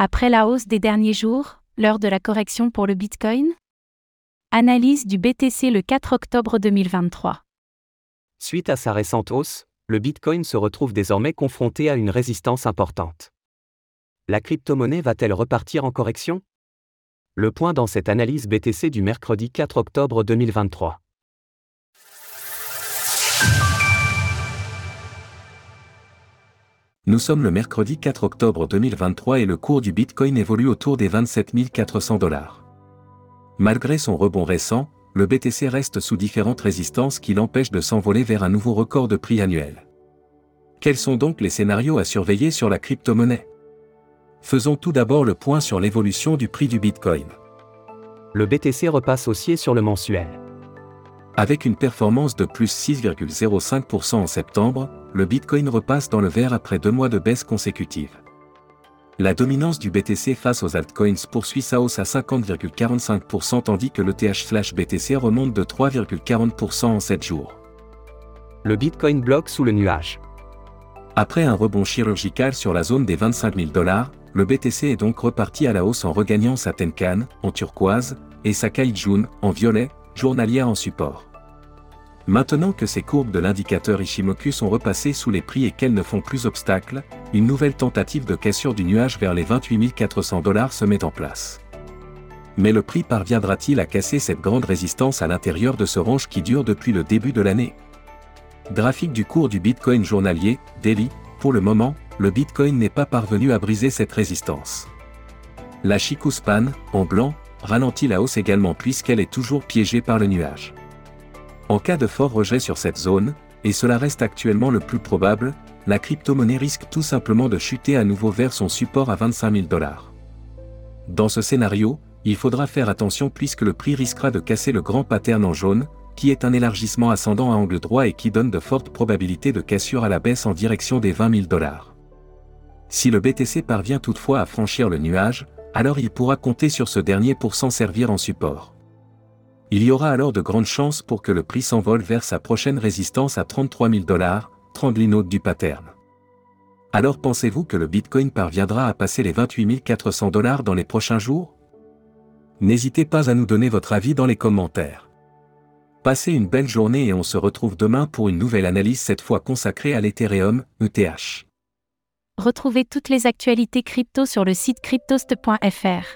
Après la hausse des derniers jours, l'heure de la correction pour le Bitcoin? Analyse du BTC le 4 octobre 2023. Suite à sa récente hausse, le Bitcoin se retrouve désormais confronté à une résistance importante. La crypto-monnaie va-t-elle repartir en correction? Le point dans cette analyse BTC du mercredi 4 octobre 2023. Nous sommes le mercredi 4 octobre 2023 et le cours du Bitcoin évolue autour des 27 400 dollars. Malgré son rebond récent, le BTC reste sous différentes résistances qui l'empêchent de s'envoler vers un nouveau record de prix annuel. Quels sont donc les scénarios à surveiller sur la crypto-monnaie? Faisons tout d'abord le point sur l'évolution du prix du Bitcoin. Le BTC repasse haussier sur le mensuel. Avec une performance de plus 6,05% en septembre, le Bitcoin repasse dans le vert après deux mois de baisse consécutive. La dominance du BTC face aux altcoins poursuit sa hausse à 50,45% tandis que le TH/BTC remonte de 3,40% en 7 jours. Le Bitcoin bloque sous le nuage. Après un rebond chirurgical sur la zone des 25 000 dollars, le BTC est donc reparti à la hausse en regagnant sa Tenkan, en turquoise, et sa Kaijun, en violet, journalière en support. Maintenant que ces courbes de l'indicateur Ishimoku sont repassées sous les prix et qu'elles ne font plus obstacle, une nouvelle tentative de cassure du nuage vers les 28 400 dollars se met en place. Mais le prix parviendra-t-il à casser cette grande résistance à l'intérieur de ce range qui dure depuis le début de l'année? Graphique du cours du Bitcoin journalier, daily, pour le moment, le Bitcoin n'est pas parvenu à briser cette résistance. La Chikuspan, en blanc, ralentit la hausse également puisqu'elle est toujours piégée par le nuage. En cas de fort rejet sur cette zone, et cela reste actuellement le plus probable, la crypto-monnaie risque tout simplement de chuter à nouveau vers son support à 25 000 dollars. Dans ce scénario, il faudra faire attention puisque le prix risquera de casser le grand pattern en jaune, qui est un élargissement ascendant à angle droit et qui donne de fortes probabilités de cassure à la baisse en direction des 20 000 dollars. Si le BTC parvient toutefois à franchir le nuage, alors il pourra compter sur ce dernier pour s'en servir en support. Il y aura alors de grandes chances pour que le prix s'envole vers sa prochaine résistance à 33 000 dollars, 30 l'inode du pattern. Alors pensez-vous que le Bitcoin parviendra à passer les 28 400 dollars dans les prochains jours? N'hésitez pas à nous donner votre avis dans les commentaires. Passez une belle journée et on se retrouve demain pour une nouvelle analyse cette fois consacrée à l'Ethereum, ETH. Retrouvez toutes les actualités crypto sur le site cryptost.fr.